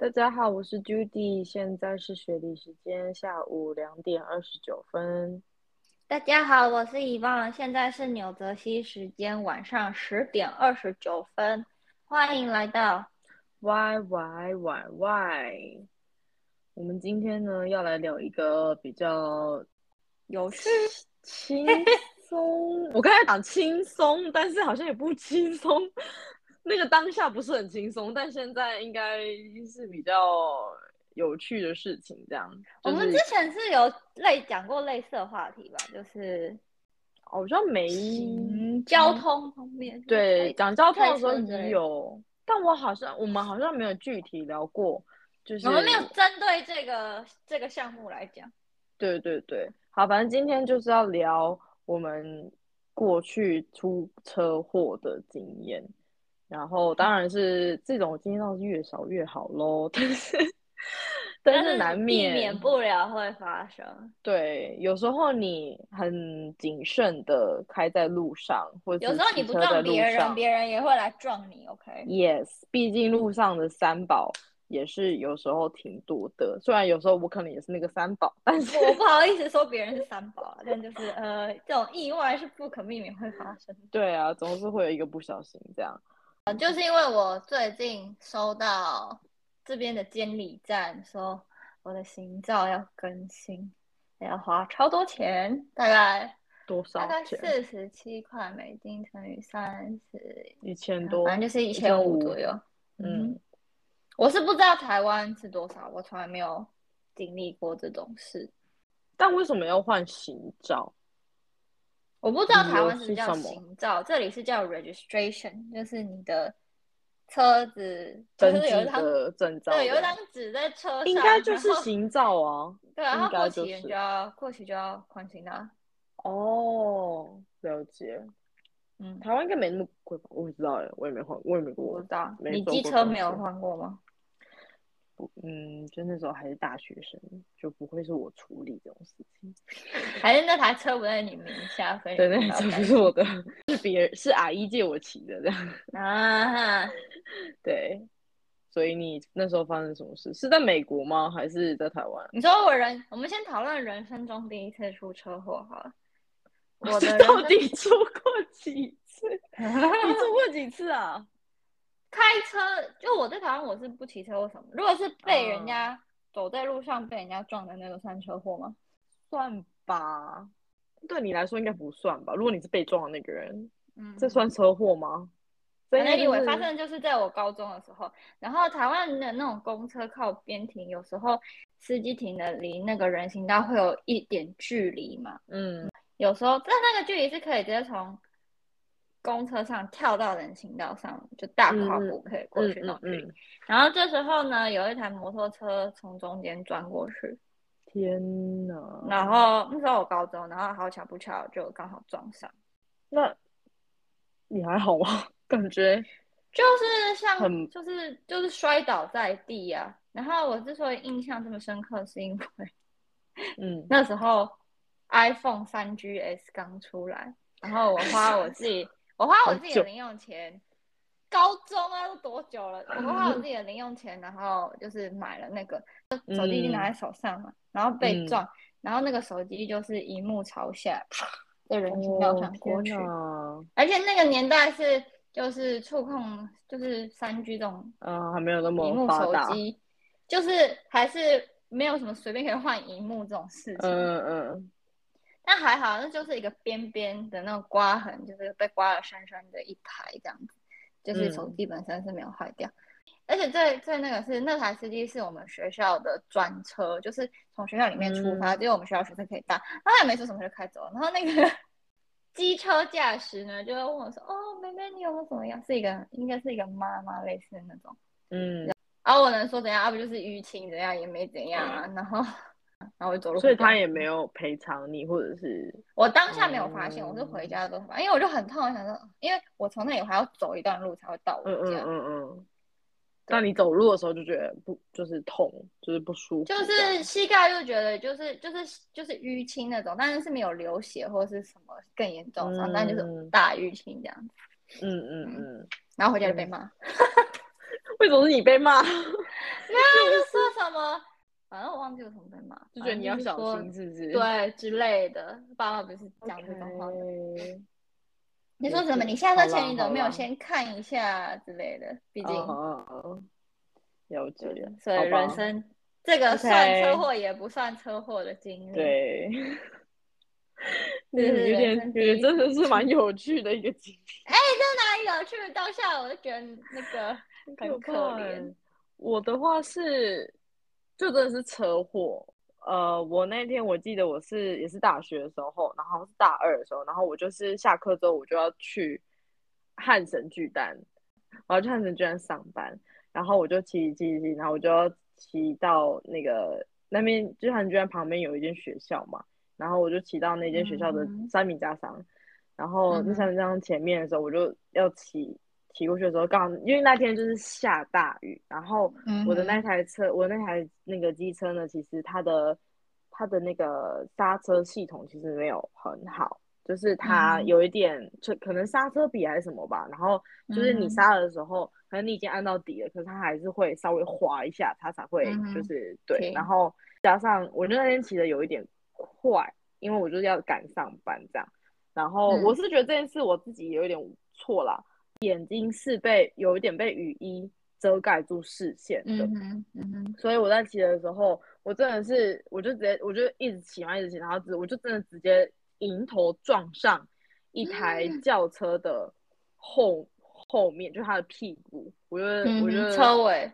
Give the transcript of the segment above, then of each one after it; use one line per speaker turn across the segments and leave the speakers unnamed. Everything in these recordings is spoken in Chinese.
大家好，我是 Judy，现在是雪梨时间下午两点二十九分。
大家好，我是遗忘，现在是纽泽西时间晚上十点二十九分，欢迎来到
Y Y Y Y。我们今天呢要来聊一个比较
有趣、
轻松。我刚才讲轻松，但是好像也不轻松。那个当下不是很轻松，但现在应该是比较有趣的事情。这样，
我们之前是有类讲过类似的话题吧？就是
好像没
交通方面，
对，讲交通的时候有，但我好像我们好像没有具体聊过，就是
我们没有针对这个这个项目来讲。
对对对，好，反正今天就是要聊我们过去出车祸的经验。然后当然是这种经验是越少越好喽，但是但是难免
避免不了会发生。
对，有时候你很谨慎的开在路上，或者
有时候你不撞别人，别人也会来撞你。OK，Yes，
毕竟路上的三宝也是有时候挺多的。虽然有时候我可能也是那个三宝，但是
我不好意思 说别人是三宝，但就是呃，这种意外是不可避免会发生。
对啊，总是会有一个不小心这样。
就是因为我最近收到这边的监理站说我的行照要更新，要花超多钱，大概
多少？
大概四十七块美金乘以三十，
一千多，
反正就是一千五左右。嗯，我是不知道台湾是多少，我从来没有经历过这种事。
但为什么要换行照？
我不知道台湾是叫行照，这里是叫 registration，就是你的车子就是有一张
证照，
对，有一张纸在车上，
应该就是行照啊。
对啊，然后过期就要过期就要换新的。
哦，了解。嗯，台湾应该没那么贵吧？我不知道哎，我也没换，我也没过。
不知道，你机车没有换过吗？
嗯，就那时候还是大学生，就不会是我处理这种事情。
还是那台车不在你名下，所以
对，那台车不是我的，是别人，是阿姨借我骑的这样。啊，对，所以你那时候发生什么事？是在美国吗？还是在台湾？
你说我人，我们先讨论人生中第一次出车祸好了。
我到底出过几次？你出过几次啊？
开车就我在台湾，我是不骑车或什么。如果是被人家走在路上被人家撞的那个算车祸吗？
算吧，对你来说应该不算吧。如果你是被撞的那个人，嗯，这算车祸吗？
那以为发生就是在我高中的时候，然后台湾的那种公车靠边停，有时候司机停的离那个人行道会有一点距离嘛，嗯，有时候但那个距离是可以直接从。公车上跳到人行道上，就大跨步可以过去那种。然后这时候呢，有一台摩托车从中间钻过去。
天哪！
然后那时候我高中，然后好巧不巧就刚好撞上。
那你还好吗？感觉
就是像，就是就是摔倒在地呀。然后我之所以印象这么深刻，是因为，嗯，那时候 iPhone 三 GS 刚出来，然后我花我自己。我花我自己的零用钱，高中啊都多久了？我花我自己的零用钱，然后就是买了那个手机，拿在手上嘛，然后被撞，然后那个手机就是荧幕朝下，在人行道上过去，而且那个年代是就是触控就是三 G 这种，
嗯，还没有那么
荧幕手机，就是还是没有什么随便可以换荧幕这种事情，嗯嗯。那还好，那就是一个边边的那种刮痕，就是被刮了深深的一排这样子，就是手机本身是没有坏掉，而且最最那个是那台司机是我们学校的专车，就是从学校里面出发，只有我们学校学生可以搭，他也没说什么就开走了。然后那个 机车驾驶呢，就会问我说：“哦，妹妹，你有没有怎么样？”是一个应该是一个妈妈类似的那种，嗯，然后我能说怎样？要不就是淤青怎样也没怎样啊，然后。然后走路，
所以他也没有赔偿你，或者是
我当下没有发现，我是回家的时候，因为我就很痛，我想说，因为我从那里还要走一段路才会到我家。嗯嗯嗯嗯。
那你走路的时候就觉得不就是痛，就是不舒服，
就是膝盖就觉得就是就是就是淤青那种，但是是没有流血或是什么更严重伤，但就是大淤青这样子。嗯嗯嗯。然后回家就被骂。
为什么是你被骂？
没有就说什么，反正我忘记了什么在骂，
就觉得你要小心，是不是？
对之类的，爸爸不是讲这种话的。你说什么？你下车前你怎么没有先看一下之类的？毕竟
了解，
所以人生这个算车祸也不算车祸的经历。
对。有点，有点真的是蛮有趣的一个经历。
哎，这哪里有趣？当下我就觉得那个 很可怜。
我的话是，就真的是车祸。呃，我那天我记得我是也是大学的时候，然后是大二的时候，然后我就是下课之后我就要去汉神巨蛋，我要去汉神巨蛋上班，然后我就骑骑骑，然后我就要骑到那个那边，就汉神巨蛋旁边有一间学校嘛。然后我就骑到那间学校的三米加商，然后那三米加商前面的时候，我就要骑骑过去的时候，刚好因为那天就是下大雨，然后我的那台车，我那台那个机车呢，其实它的它的那个刹车系统其实没有很好，就是它有一点就可能刹车比还是什么吧，然后就是你刹的时候，可能你已经按到底了，可是它还是会稍微滑一下，它才会就是对，然后加上我那天骑的有一点。快，因为我就是要赶上班这样，然后我是觉得这件事我自己有一点错啦，眼睛是被有一点被雨衣遮盖住视线的，嗯嗯所以我在骑的时候，我真的是我就直接我就一直骑嘛一直骑，然后直我就真的直接迎头撞上一台轿车的后后面，就他的屁股，我觉得我觉得
车尾，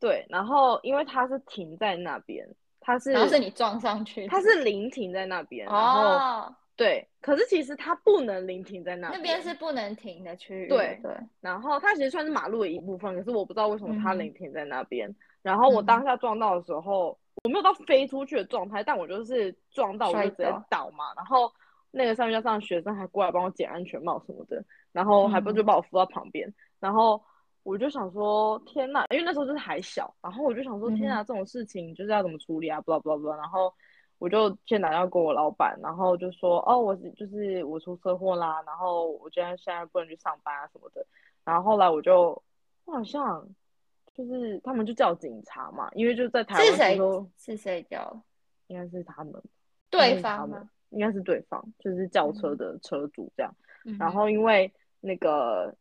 对，然后因为它是停在那边。它是，
然后是你撞上去，
它是临停在那边，然后对，可是其实它不能临停在那
边，那边是不能停的区域，
对
对。
然后它其实算是马路的一部分，可是我不知道为什么它临停在那边。然后我当下撞到的时候，我没有到飞出去的状态，但我就是撞到我就直接倒嘛。然后那个上面加上学生还过来帮我捡安全帽什么的，然后还不就把我扶到旁边，然后。我就想说，天呐，因为那时候就是还小，然后我就想说，天呐，这种事情就是要怎么处理啊？不啦不啦不啦，然后我就先打电话给我老板，然后就说，哦，我就是我出车祸啦，然后我今天现在不能去上班啊什么的。然后后来我就，我好像就是他们就叫警察嘛，因为就在台湾是
谁？是谁叫？
应该是他们，
对方吗？
应该是对方，就是轿车的车主这样。然后因为那个。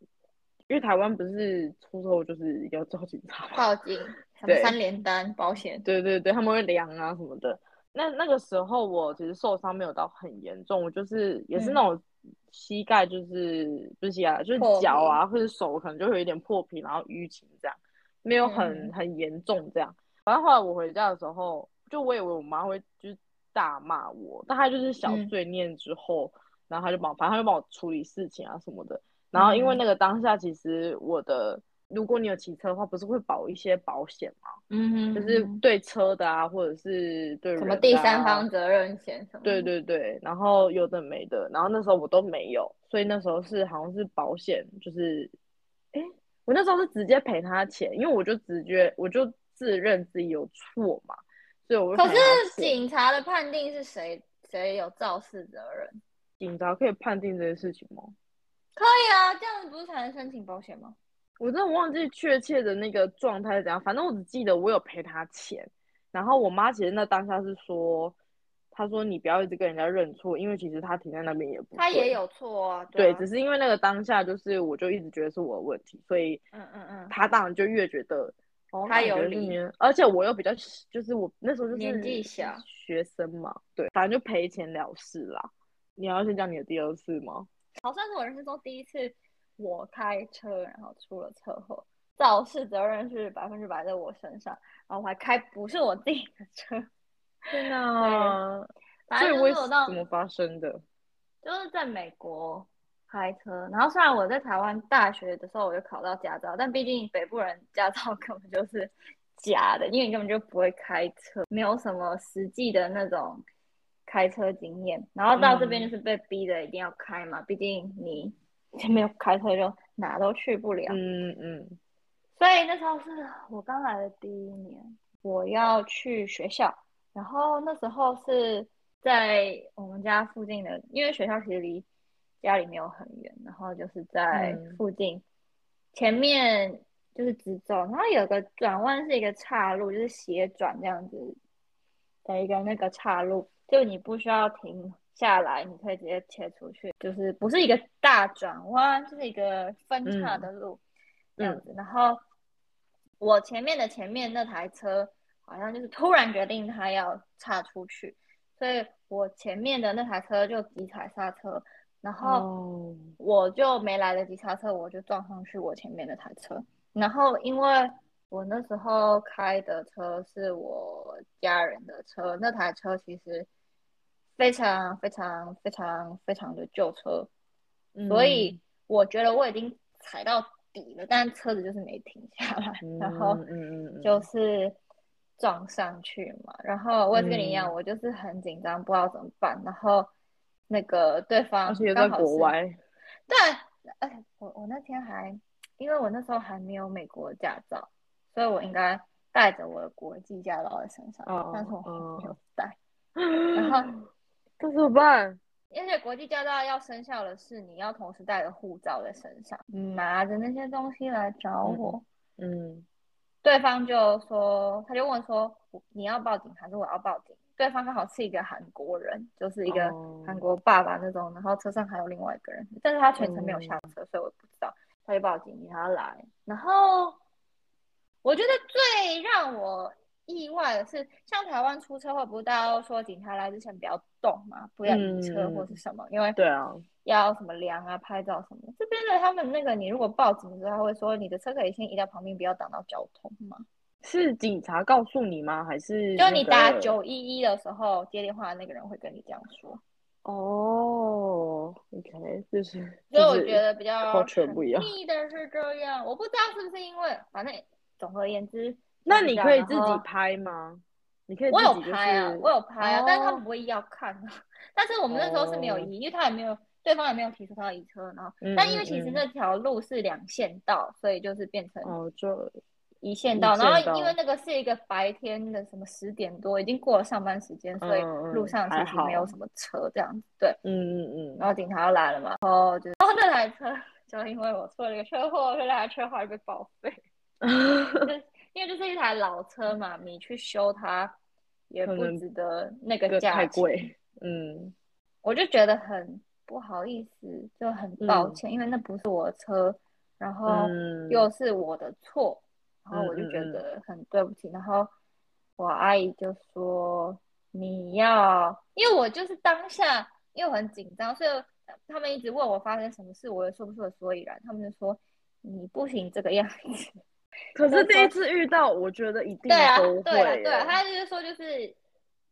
因为台湾不是出车祸就是要叫警察
报警，对三连单保险，
对对对，他们会量啊什么的。那那个时候我其实受伤没有到很严重，我就是也是那种膝盖就是不是膝盖就是脚啊或者手可能就会有一点破皮，然后淤青这样，没有很很严重这样。反正后来我回家的时候，就我以为我妈会就是大骂我，但她就是小碎念之后，然后她就帮反正她就帮我处理事情啊什么的。然后因为那个当下，其实我的，如果你有骑车的话，不是会保一些保险吗？嗯哼，就是对车的啊，或者是对
什么第三方责任险什么？
对对对，然后有的没的，然后那时候我都没有，所以那时候是好像是保险，就是，哎，我那时候是直接赔他钱，因为我就直觉我就自认自己有错嘛，所以我
可是警察的判定是谁谁有肇事责任？
警察可以判定这些事情吗？
可以啊，这样子不是才能申请保险吗？
我真的忘记确切的那个状态是怎样，反正我只记得我有赔他钱。然后我妈其实那当下是说，她说你不要一直跟人家认错，因为其实他停在那边也不
他也有错啊。
对，只是因为那个当下就是我就一直觉得是我的问题，所以嗯嗯嗯，他当然就越觉得
他有理，
而且我又比较就是我那时候就是
年纪小
学生嘛，对，反正就赔钱了事啦。你要先讲你的第二次吗？
好，算是我人生中第一次我开车，然后出了车祸，肇事责任是百分之百在我身上，然后我还开不是我自己的车。
天哪！所以为什么发生的？
就是在美国开车，然后虽然我在台湾大学的时候我就考到驾照，但毕竟北部人驾照 根本就是假的，因为你根本就不会开车，没有什么实际的那种。开车经验，然后到这边就是被逼的一定要开嘛，毕竟你没有开车就哪都去不了。嗯嗯。所以那时候是我刚来的第一年，我要去学校，然后那时候是在我们家附近的，因为学校其实离家里没有很远，然后就是在附近，前面就是直走，然后有个转弯是一个岔路，就是斜转这样子的一个那个岔路，就你不需要停下来，你可以直接切出去，就是不是一个大转弯，就是一个分叉的路这样子。然后我前面的前面那台车好像就是突然决定它要岔出去，所以我前面的那台车就急踩刹车，然后我就没来得及刹车，我就撞上去我前面那台车。然后，因为我那时候开的车是我家人的车，那台车其实非常非常非常非常的旧车，所以我觉得我已经踩到底了，但车子就是没停下来，然后就是撞上去嘛。然后我也是跟你一样，我就是很紧张，不知道怎么办。然后那个对方
在国外，
对，哎，我我那天还。因为我那时候还没有美国驾照，所以我应该带着我的国际驾照在身上，但是我没有带。然后
这怎么办？
而且国际驾照要生效的是，你要同时带着护照在身上，拿着那些东西来找我。嗯，对方就说，他就问说，你要报警还是我要报警？对方刚好是一个韩国人，就是一个韩国爸爸那种，然后车上还有另外一个人，但是他全程没有下车，所以我不知道。他就报警，警察来。然后我觉得最让我意外的是，像台湾出车祸，不是大家都说警察来之前不要动嘛，不要移车或是什么，因为
对啊，
要什么量啊、拍照什么。这边的他们那个，你如果报警的时候，他会说你的车可以先移到旁边，不要挡到交通吗？
是警察告诉你吗？还是
就你打九一一的时候接电话的那个人会跟你这样说？
哦，OK，就是，
所以我觉得比较
神秘
的是这样，我不知道是不是因为，反正总而言之，
那你可以自己拍吗？你可以，
我有拍啊，我有拍啊，但是他们不会要看啊。但是我们那时候是没有移，因为他也没有，对方也没有提出他要移车，然后，但因为其实那条路是两线道，所以就是变成
哦，就。
一线道，然后因为那个是一个白天的什么十点多，已经过了上班时间，所以路上其实没有什么车这样子。对，嗯嗯嗯。然后警察来了嘛，然后就，然后那台车就因为我出了一个车祸，所以那台车后来被报废。因为这是一台老车嘛，你去修它也不值得那个价
太贵。嗯，
我就觉得很不好意思，就很抱歉，因为那不是我的车，然后又是我的错。然后我就觉得很对不起，然后我阿姨就说你要，因为我就是当下又很紧张，所以他们一直问我发生什么事，我也说不出个所以然。他们就说你不行这个样子。
可是第一次遇到，我觉得一定
对啊，对啊，对啊。他就是说就是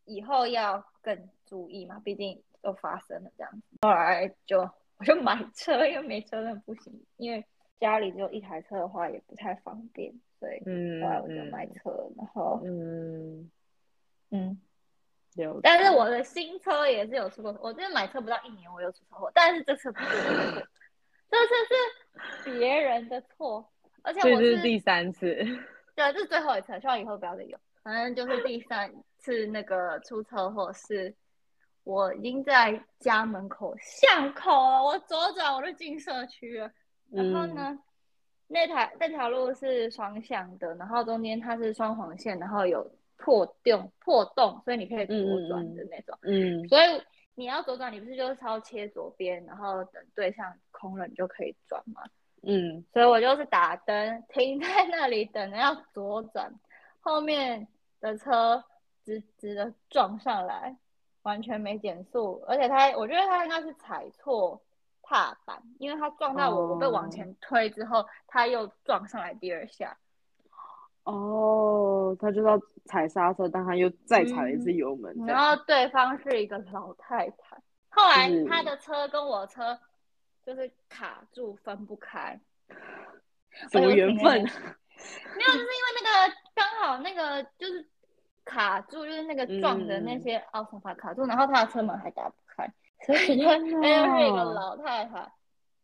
以后要更注意嘛，毕竟都发生了这样子。后来就我就买车，因为没车真的不行，因为家里只有一台车的话也不太方便。对，后来我就买车，然后嗯嗯，有，但是我的新车也是有出过，我这买车不到一年，我又出车祸，但是这次不是我的错，这次是别人的错，而且我
是第三次，
对，这是最后一次，希望以后不要再有，反正就是第三次那个出车祸是，我已经在家门口巷口了，我左转我就进社区了，然后呢？那台那条路是双向的，然后中间它是双黄线，然后有破洞破洞，所以你可以左转的那种。嗯，所以你要左转，你不是就是超切左边，然后等对向空了，你就可以转吗？嗯，所以我就是打灯停在那里等着要左转，后面的车直直的撞上来，完全没减速，而且他我觉得他应该是踩错。踏板，因为他撞到我，我被往前推之后，他又撞上来第二下。
哦，他就要踩刹车，但他又再踩了一次油门。
然后对方是一个老太太，后来他的车跟我车就是卡住分不开。
什么缘分？没有，
就是因为那个刚好那个就是卡住，就是那个撞的那些奥特法卡住，然后他的车门还打不开。所以就，他又是一个老太太，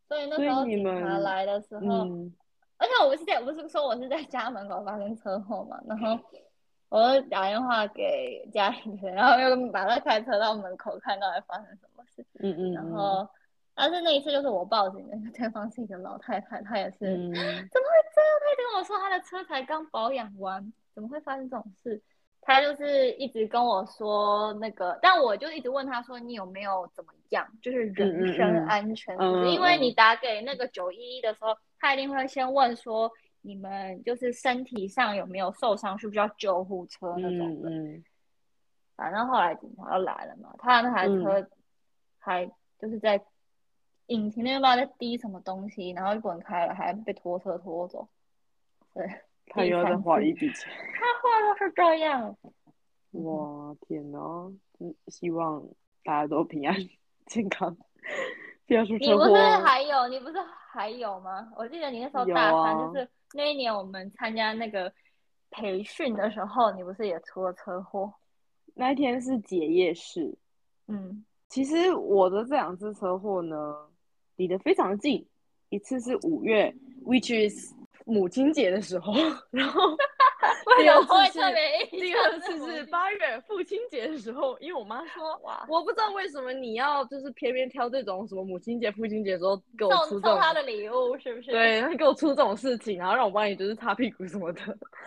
所以那时候警察来的时候，而且我不是在，不是说我是在家门口发生车祸嘛，然后我就打电话给家里人，然后又把他开车到门口，看到底发生什么事。嗯嗯。然后，但是那一次就是我报警的，对方是一个老太太，她也是，怎么会这样？太直跟我说她的车才刚保养完，怎么会发生这种事？她就是一直跟我说那个，但我就一直问她说你有没有怎么样，就是人身安全，因为你打给那个九一一的时候，他一定会先问说你们就是身体上有没有受伤，需不需要救护车那种的。反正后来警察就来了嘛，他那台车还就是在引擎那边不知道在滴什么东西，然后就滚开了，还被拖车拖走。对。
他又要再花一笔钱，
他花都是这样。
哇天哪！嗯，希望大家都平安 健康，不要出车
祸。你不是还有？你不是还有吗？我记得你那时候大三，就是那一年我们参加那个培训的时候，你不是也出了车祸？
那一天是结业式。嗯，其实我的这两次车祸呢，离得非常近，一次是五月，which is。母亲节的时候，然后 第二次是第二次是八月父亲节的时候，因为我妈说哇，我不知道为什么你要就是偏偏挑这种什么母亲节、父亲节的时候给我出这种
他的礼物，是不是？
对，他给我出这种事情，然后让我帮你就是擦屁股什么的。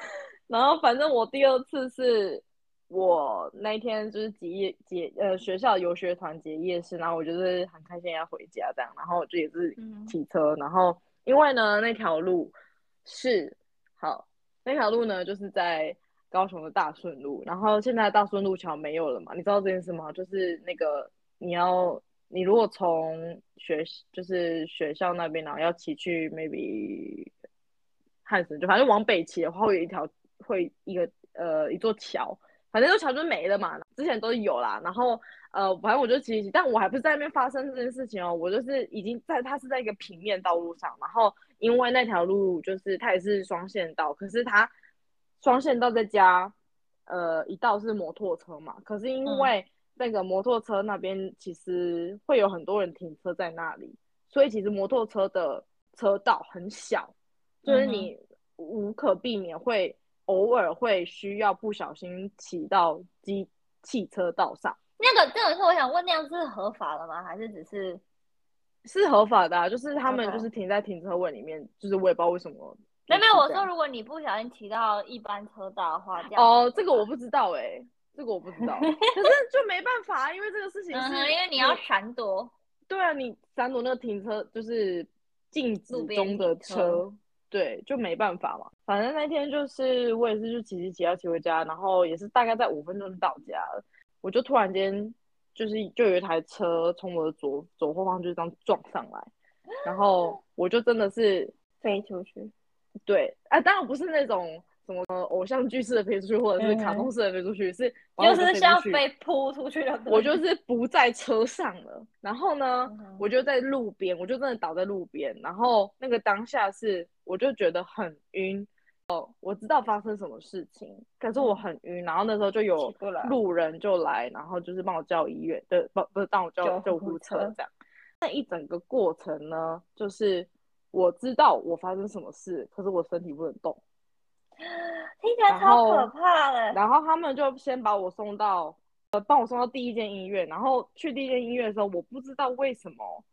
然后反正我第二次是我那一天就是结业结呃学校游学团结业式，然后我就是很开心要回家这样，然后我就也是骑车，然后因为呢那条路。是，好，那条路呢，就是在高雄的大顺路，然后现在大顺路桥没有了嘛？你知道这件事吗？就是那个你要，你如果从学就是学校那边，然后要骑去 maybe 汉神，就反正往北骑的话，会有一条会一个呃一座桥，反正就桥墩没了嘛。之前都有啦，然后呃，反正我就骑骑，但我还不是在那边发生这件事情哦，我就是已经在它是在一个平面道路上，然后。因为那条路就是它也是双线道，可是它双线道再加呃一道是摩托车嘛，可是因为那个摩托车那边其实会有很多人停车在那里，所以其实摩托车的车道很小，就是你无可避免会偶尔会需要不小心骑到机汽车道上。
那个这种是我想问，那样是合法的吗？还是只是？
是合法的，就是他们就是停在停车位里面，就是我也不知道为什么。
没有，我说如果你不小心骑到一般车道的话，
哦，这个我不知道哎，这个我不知道。可是就没办法，因为这个事情是
因为你要闪躲。
对啊，你闪躲那个停车就是禁止中的车，对，就没办法嘛。反正那天就是我也是就骑骑骑要骑回家，然后也是大概在五分钟就到家了，我就突然间。就是就有一台车从我的左左后方就这样撞上来，然后我就真的是
飞出去。
对，啊，当然不是那种什么偶像剧式的飞出去，或者是卡通式的飞出去，是
就是像飞扑出去的。
我就是不在车上了，然后呢，我就在路边，我就真的倒在路边，然后那个当下是我就觉得很晕。哦，我知道发生什么事情，可是我很晕，然后那时候就有路人就来，然后就是帮我叫医院对，不不是帮我叫救护车这样。那一整个过程呢，就是我知道我发生什么事，可是我身体不能动，
听起来超可怕的。
然后他们就先把我送到，呃，帮我送到第一间医院。然后去第一间医院的时候，我不知道为什么，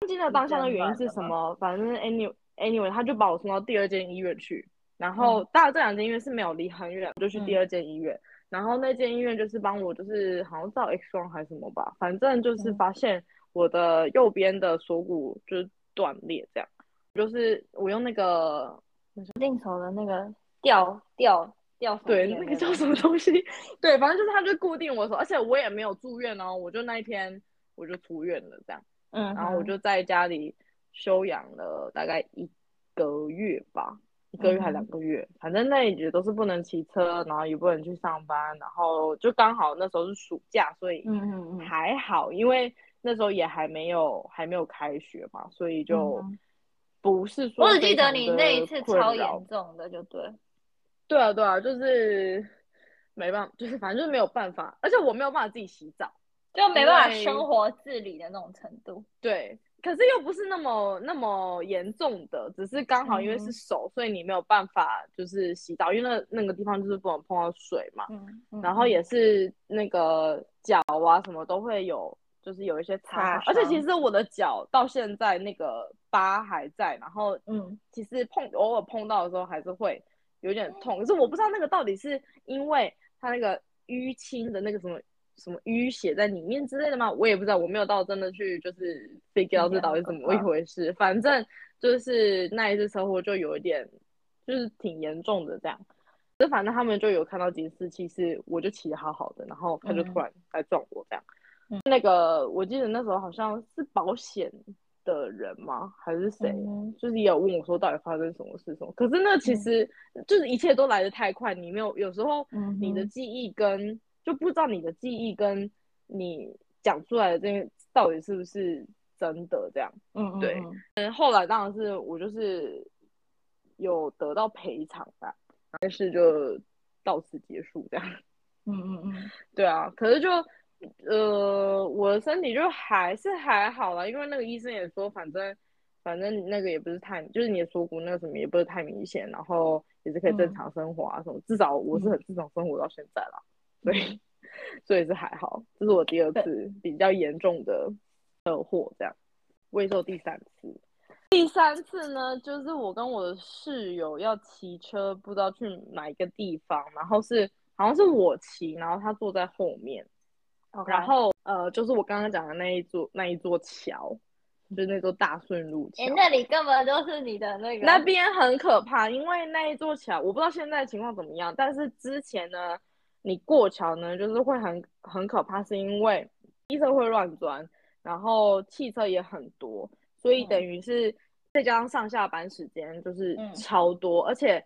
不记得当下的原因是什么，反正 anyway anyway，他就把我送到第二间医院去。然后，当然这两间医院是没有离很远，我就去第二间医院。然后那间医院就是帮我，就是好像照 X 光还是什么吧，反正就是发现我的右边的锁骨就是断裂，这样。就是我用那个
定手的那个吊吊吊，
对，那个叫什么东西？对，反正就是它就固定我手，而且我也没有住院哦，我就那一天我就出院了，这样。嗯。然后我就在家里休养了大概一个月吧。一个月还两个月，反正那也都是不能骑车，然后也不能去上班，然后就刚好那时候是暑假，所以嗯嗯嗯还好，因为那时候也还没有还没有开学嘛，所以就不是说。
我只记得你那一次超严重的，就对。
对啊对啊，就是没办法，就是反正就是没有办法，而且我没有办法自己洗澡，
就没办法生活自理的那种程度。
对。可是又不是那么那么严重的，只是刚好因为是手，所以你没有办法就是洗澡，因为那那个地方就是不能碰到水嘛。嗯。然后也是那个脚啊什么都会有，就是有一些擦。而且其实我的脚到现在那个疤还在，然后嗯，其实碰偶尔碰到的时候还是会有点痛，可是我不知道那个到底是因为他那个淤青的那个什么什么淤血在里面之类的吗？我也不知道，我没有到真的去就是 figure 这到底怎么一回事，反正就是那一次车祸就有一点就是挺严重的这样。就反正他们就有看到监视器，是我就骑的好好的，然后他就突然来撞我这样。那个我记得那时候好像是保险的人吗？还是谁？就是也有问我说到底发生什么事什么。可是那其实就是一切都来得太快，你没有有时候你的记忆跟就不知道你的记忆跟你讲出来的这些到底是不是真的这样。嗯对。嗯，后来当然是我就是有得到赔偿吧。但是就到此结束这样，嗯嗯嗯，对啊，可是就呃，我的身体就还是还好啦，因为那个医生也说，反正反正那个也不是太，就是你的锁骨那个什么也不是太明显，然后也是可以正常生活啊什么，至少我是很正常生活到现在啦，所以 所以是还好，这是我第二次比较严重的车祸，这样未受第三次。第三次呢，就是我跟我的室友要骑车，不知道去哪一个地方，然后是好像是我骑，然后他坐在后面，然后呃，就是我刚刚讲的那一座那一座桥，就是那座大顺路桥，
那里根本就是你的那个，
那边很可怕，因为那一座桥，我不知道现在情况怎么样，但是之前呢，你过桥呢，就是会很很可怕，是因为汽车会乱钻，然后汽车也很多，所以等于是。再加上上下班时间就是超多，而且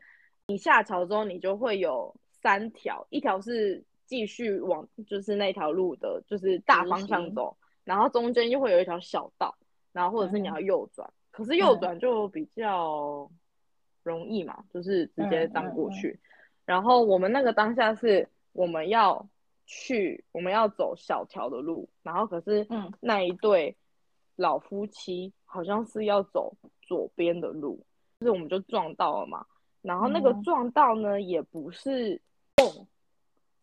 你下桥之后，你就会有三条，一条是继续往就是那条路的，就是大方向走，然后中间又会有一条小道，然后或者是你要右转，可是右转就比较容易嘛，就是直接当过去。然后我们那个当下是我们要去，我们要走小条的路，然后可是那一对老夫妻好像是要走。左边的路，就是我们就撞到了嘛，然后那个撞到呢，也不是动，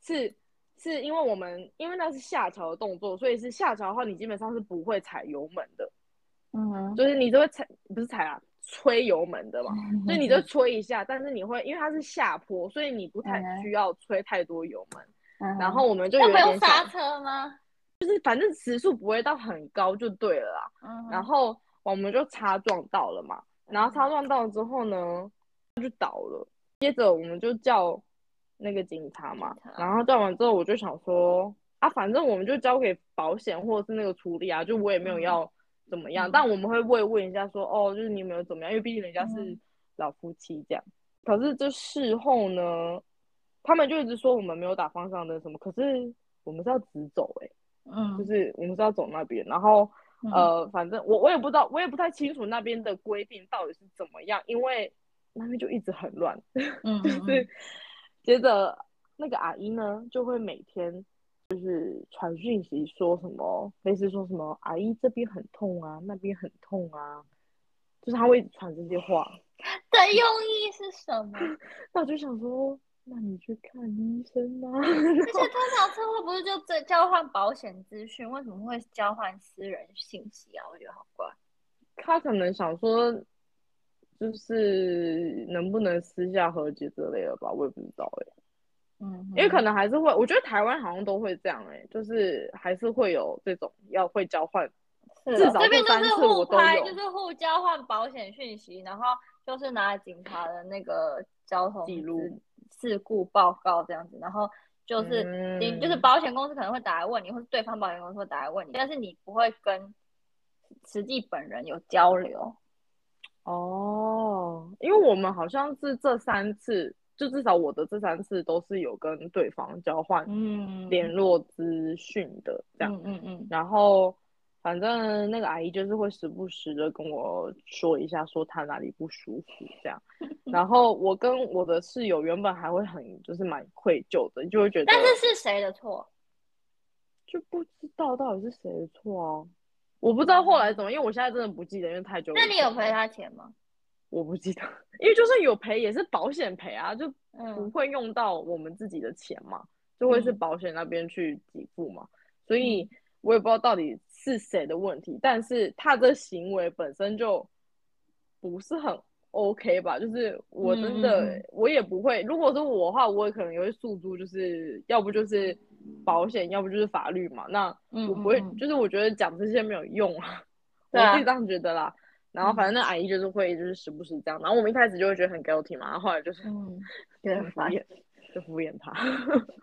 是是因为我们因为那是下桥的动作，所以是下桥的话，你基本上是不会踩油门的，嗯，就是你都会踩，不是踩啊，吹油门的嘛，所以你就吹一下，但是你会因为它是下坡，所以你不太需要吹太多油门，然后我们就有点
刹车吗？
就是反正时速不会到很高就对了啦，嗯，然后。我们就擦撞到了嘛，然后擦撞到了之后呢，就倒了。接着我们就叫那个警察嘛，然后叫完之后，我就想说啊，反正我们就交给保险或者是那个处理啊，就我也没有要怎么样，但我们会问问一下说，哦，就是你有没有怎么样，因为毕竟人家是老夫妻这样。可是这事后呢，他们就一直说我们没有打方向灯什么，可是我们是要直走哎，嗯，就是我们是要走那边，然后。呃，反正我我也不知道，我也不太清楚那边的规定到底是怎么样，因为那边就一直很乱。嗯，就是接着那个阿姨呢，就会每天就是传讯息说什么，类似说什么阿姨这边很痛啊，那边很痛啊，就是他会传这些话。
的用意是什么？
那我就想说。那你去看医生啊！而
且通常车祸不是就在交换保险资讯，为什么会交换私人信息啊？我觉得好怪。
他可能想说，就是能不能私下和解之类的吧，我也不知道哎。嗯，因为可能还是会，我觉得台湾好像都会这样哎，就是还是会有这种要会交换，至少
这边
就是
互拍，就是互交换保险讯息，然后就是拿警察的那个交通
记录。
事故报告这样子，然后就是你就是保险公司可能会打来问你，或是对方保险公司会打来问你，但是你不会跟实际本人有交流。
哦，因为我们好像是这三次，就至少我的这三次都是有跟对方交换联络资讯的这样，嗯嗯嗯，然后。反正那个阿姨就是会时不时的跟我说一下，说她哪里不舒服这样。然后我跟我的室友原本还会很就是蛮愧疚的，就会觉得。
但是是谁的错？
就不知道到底是谁的错啊！我不知道后来怎么，因为我现在真的不记得，因为太久。
那你有赔他钱吗？
我不记得，因为就算有赔，也是保险赔啊，就不会用到我们自己的钱嘛，就会是保险那边去给付嘛。所以我也不知道到底。是谁的问题？但是他的行为本身就不是很 OK 吧？就是我真的我也不会，如果是我的话，我也可能也会诉诸，就是要不就是保险，要不就是法律嘛。那我不会，就是我觉得讲这些没有用啊，我自己这样觉得啦。然后反正那阿姨就是会，就是时不时这样。然后我们一开始就会觉得很 guilty 嘛，然后后来就是嗯，很敷衍，就敷衍他。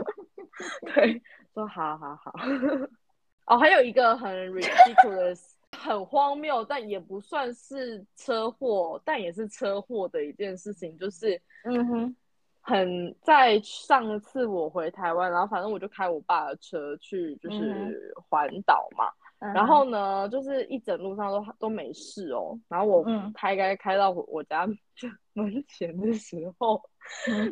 对，说好好好。哦，还有一个很 ridiculous、很荒谬，但也不算是车祸，但也是车祸的一件事情，就是嗯哼，很在上次我回台湾，然后反正我就开我爸的车去，就是环岛嘛。然后呢，就是一整路上都都没事哦。然后我开开开到我家 门前的时候，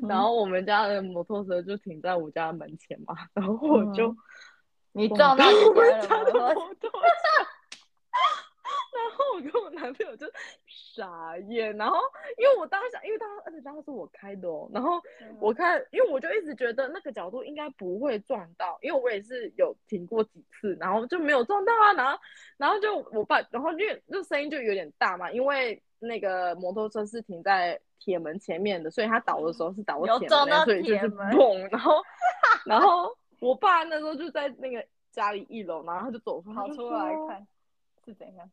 然后我们家的摩托车就停在我家门前嘛。然后我就
你撞到我们家的摩托车。
然后我跟我男朋友就傻眼，然后因为我当时，因为当时而且当时是我开的哦，然后我看，因为我就一直觉得那个角度应该不会撞到，因为我也是有停过几次，然后就没有撞到啊，然后然后就我爸，然后因为那声音就有点大嘛，因为那个摩托车是停在铁门前面的，所以他倒的时候是倒铁门，所以就是砰，然后然后我爸那时候就在那个家里一楼，然后他就走出
跑出来看是怎样。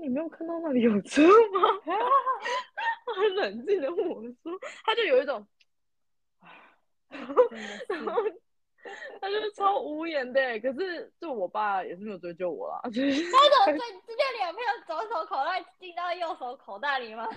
你没有看到那里有车吗？他 很冷静的问我说，他就有一种，然后他就是超无言的。可是就我爸也是没有追究我啦，他怎么
在直接两片左手口袋进到右手口袋里吗？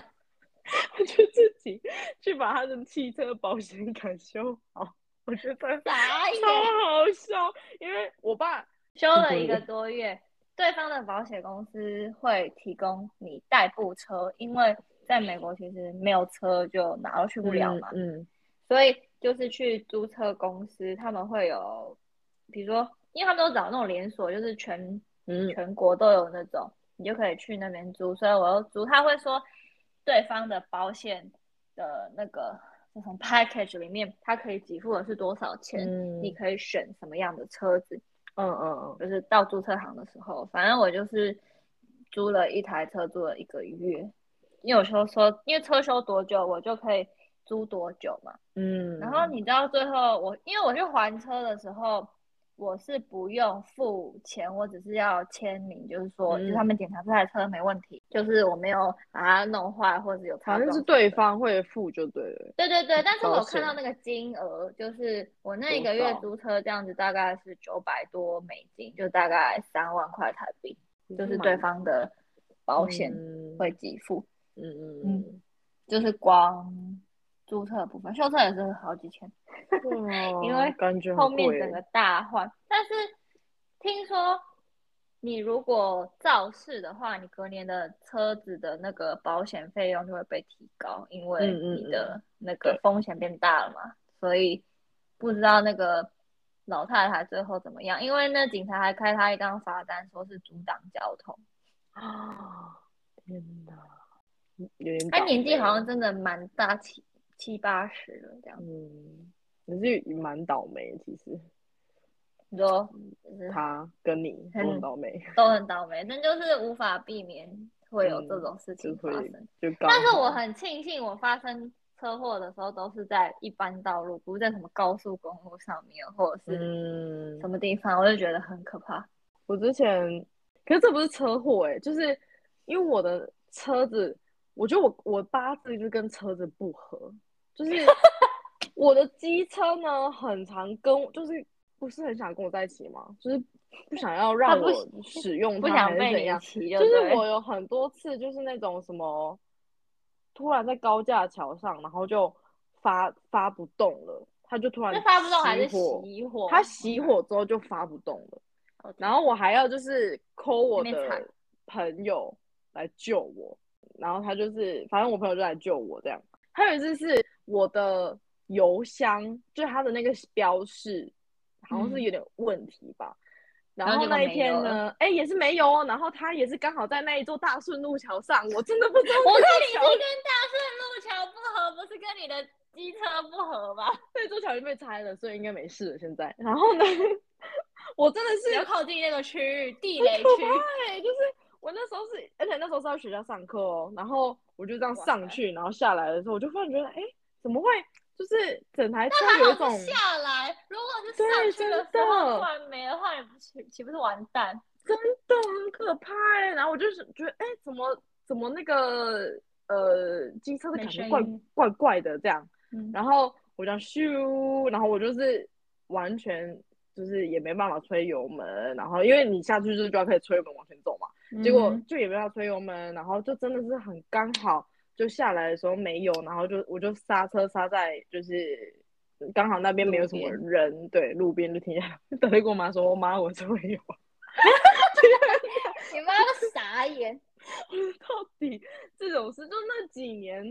他就自己去把他的汽车保险杆修好，我觉得超好笑，因为我爸
修了一个多月。对方的保险公司会提供你代步车，因为在美国其实没有车就哪都去不了嘛。嗯，所以就是去租车公司，他们会有，比如说，因为他们都找那种连锁，就是全全国都有那种，你就可以去那边租。所以我要租，他会说对方的保险的那个那种 package 里面，他可以给付的是多少钱，你可以选什么样的车子。嗯嗯嗯，就是到租车行的时候，反正我就是租了一台车，租了一个月。因为有时候说，因为车修多久，我就可以租多久嘛。嗯。然后你知道最后我，因为我去还车的时候。我是不用付钱，我只是要签名，就是说，就是他们检查这台车没问题，就是我没有把它弄坏或者有。
反正是对方会付就对了。
对对对，但是我看到那个金额，就是我那一个月租车这样子，大概是九百多美金，就大概三万块台币，就是对方的保险会给付。嗯嗯嗯，就是光。注册部分，修车也是好几千，因为后面整个大换。但是听说你如果肇事的话，你隔年的车子的那个保险费用就会被提高，因为你的那个风险变大了嘛。所以不知道那个老太太最后怎么样，因为那警察还开他一张罚单，说是阻挡交通。啊，天哪！他年纪好像真的蛮大气。七八十了这样，嗯，
也是蛮倒霉。其实，
你说
他跟你都很倒霉，
都很倒霉，但就是无法避免会有这种事情发生。但是我很庆幸，我发生车祸的时候都是在一般道路，不是在什么高速公路上面，或者是什么地方，我就觉得很可怕。
我之前，可是这不是车祸哎，就是因为我的车子，我觉得我我八字就跟车子不合。就是我的机车呢，很常跟，就是不是很想跟我在一起吗？就是不想要让我使用它，还是怎样？就是我有很多次，就是那种什么，突然在高架桥上，然后就发发不动了，它就突然
发不动还是熄火？
它熄火之后就发不动了，然后我还要就是 call 我的朋友来救我，然后他就是反正我朋友就来救我这样。还有一次是。我的邮箱就是它的那个标示，好像是有点问题吧。然后那一天呢，哎，也是没有哦。然后他也是刚好在那一座大顺路桥上，我真的不知道。
我跟你是跟大顺路桥不合，不是跟你的机车不合吧？
那座桥已经被拆了，所以应该没事了。现在，然后呢，我真的是
要靠近那个区域地雷区，
对，就是我那时候是，而且那时候是在学校上课哦，然后我就这样上去，然后下来的时候，我就忽然觉得，哎，怎么会？就是整台车有一种
下来，如果是上去的时候突然没的话，你不岂岂不是完蛋？
真的很可怕。然后我就是觉得，哎，怎么怎么那个呃机车的感觉怪怪怪的这样。然后我就咻，然后我就是完全就是也没办法吹油门，然后因为你下去就是就要可以吹油门往前走嘛，结果就也没法吹油门，然后就真的是很刚好。就下来的时候没有，然后就我就刹车刹在就是刚好那边没有什么人，对，路边就停下来。等下跟我妈说，我妈我车没有。
你妈傻眼。
到底这种事就那几年，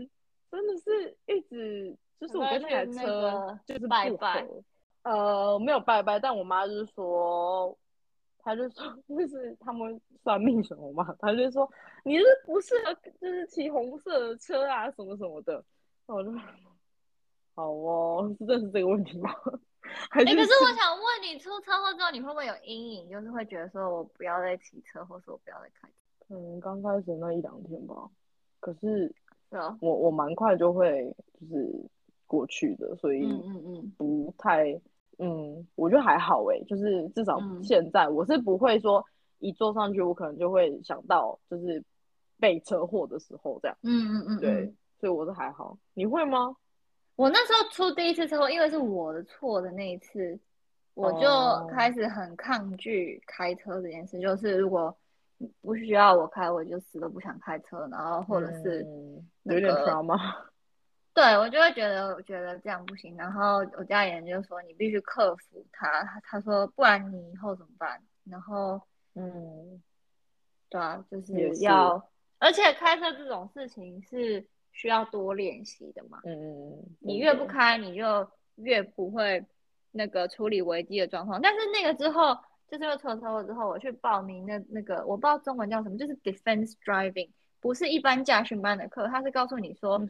真的是一直就是我跟那台车就是
拜拜。
呃，没有拜拜，但我妈就是说。她就说，就是他们算命什么嘛，她就说你是不适合，就是骑红色的车啊，什么什么的。我就好哦，是真是这个问题吗？哎，可
是我想问你，出车祸之后你会不会有阴影？就是会觉得说我不要再骑车，或是我不要再开车？
可能刚开始那一两天吧。可是，我我蛮快就会就是过去的，所以嗯嗯嗯，不太。嗯，我觉得还好哎，就是至少现在我是不会说一坐上去，我可能就会想到就是被车祸的时候这样。嗯嗯嗯，对，所以我是还好。你会吗？
我那时候出第一次车祸，因为是我的错的那一次，我就开始很抗拒开车这件事。就是如果不需要我开，我就死都不想开车，然后或者是
有点 抓吗？
对我就会觉得，我觉得这样不行。然后我家里人就说，你必须克服它。他说，不然你以后怎么办？然后，嗯，对啊，就是要，而且开车这种事情是需要多练习的嘛。嗯，你越不开，你就越不会那个处理危机的状况。但是那个之后，就是又出了车祸之后，我去报名那那个，我不知道中文叫什么，就是 defense driving。不是一般驾训班的课，他是告诉你说，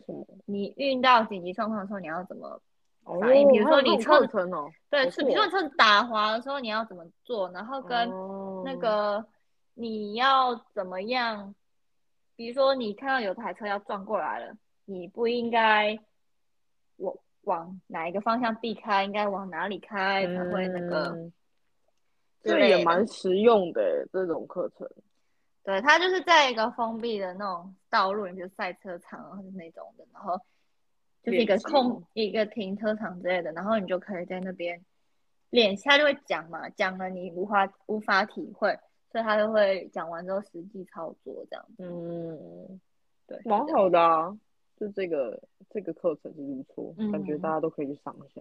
你遇到紧急状况的时候你要怎么反应。比如说你车子对，是比如说车子打滑的时候你要怎么做，然后跟那个你要怎么样？比如说你看到有台车要撞过来了，你不应该往往哪一个方向避开，应该往哪里开才会那个？
这也蛮实用的这种课程。
对，它就是在一个封闭的那种道路，比如赛车场或者那种的，然后就是一个空一个停车场之类的，然后你就可以在那边练习。他就会讲嘛，讲了你无法无法体会，所以他就会讲完之后实际操作这样子。嗯，对，
蛮好的啊，就这个这个课程是不错，感觉大家都可以去上一下。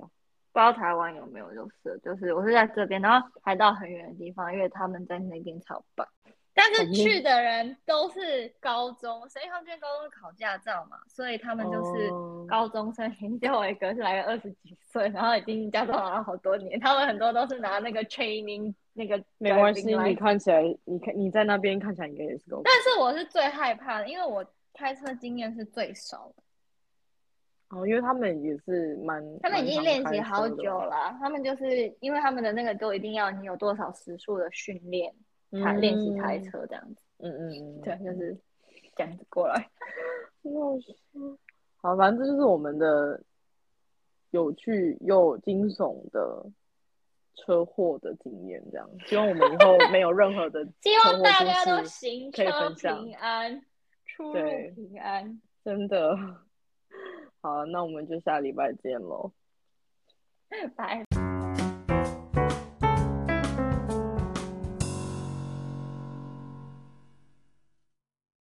不知道台湾有没有，就是就是我是在这边，然后还到很远的地方，因为他们在那边超棒。但是去的人都是高中，所以他们去高中考驾照嘛，所以他们就是高中生。就我一个是来了二十几岁，然后已经驾照拿了好多年。他们很多都是拿那个 training 那个。
没关系，你看起来，你看你在那边看起来应该也是够。
但是我是最害怕的，因为我开车经验是最少的。
哦，因为他们也是蛮，
他们已经练习好久了。他们就是因为他们的那个都一定要你有多少时速的训练。开练习开车这样子，嗯嗯嗯，对，就是这样子过来。
好，反正这就是我们的有趣又惊悚的车祸的经验，这样。希望我们以后没有任何的
希望大家都行车平安，出入平安。
真的。好，那我们就下礼拜见喽，
拜。